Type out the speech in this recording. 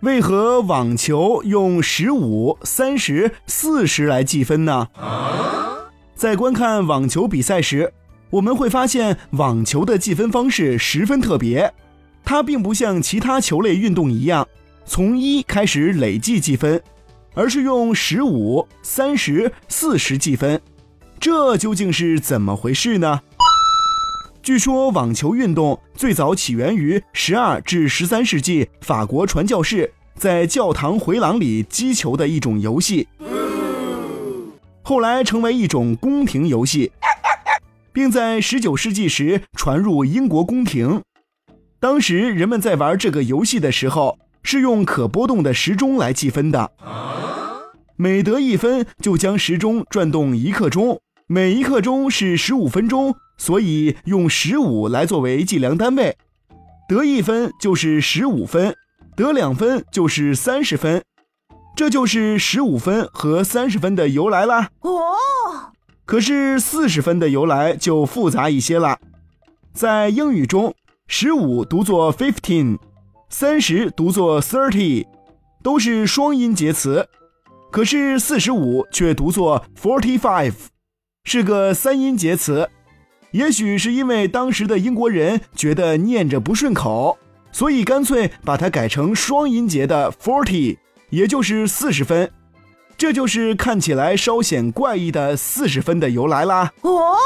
为何网球用十五、三十、四十来计分呢？在观看网球比赛时，我们会发现网球的计分方式十分特别，它并不像其他球类运动一样从一开始累计计分，而是用十五、三十、四十计分。这究竟是怎么回事呢？据说网球运动最早起源于十二至十三世纪法国传教士在教堂回廊里击球的一种游戏，后来成为一种宫廷游戏，并在十九世纪时传入英国宫廷。当时人们在玩这个游戏的时候，是用可波动的时钟来计分的，每得一分就将时钟转动一刻钟，每一刻钟是十五分钟。所以用十五来作为计量单位，得一分就是十五分，得两分就是三十分，这就是十五分和三十分的由来啦。哦，可是四十分的由来就复杂一些了。在英语中，十五读作 fifteen，三十读作 thirty，都是双音节词，可是四十五却读作 forty five，是个三音节词。也许是因为当时的英国人觉得念着不顺口，所以干脆把它改成双音节的 forty，也就是四十分。这就是看起来稍显怪异的四十分的由来啦。哦。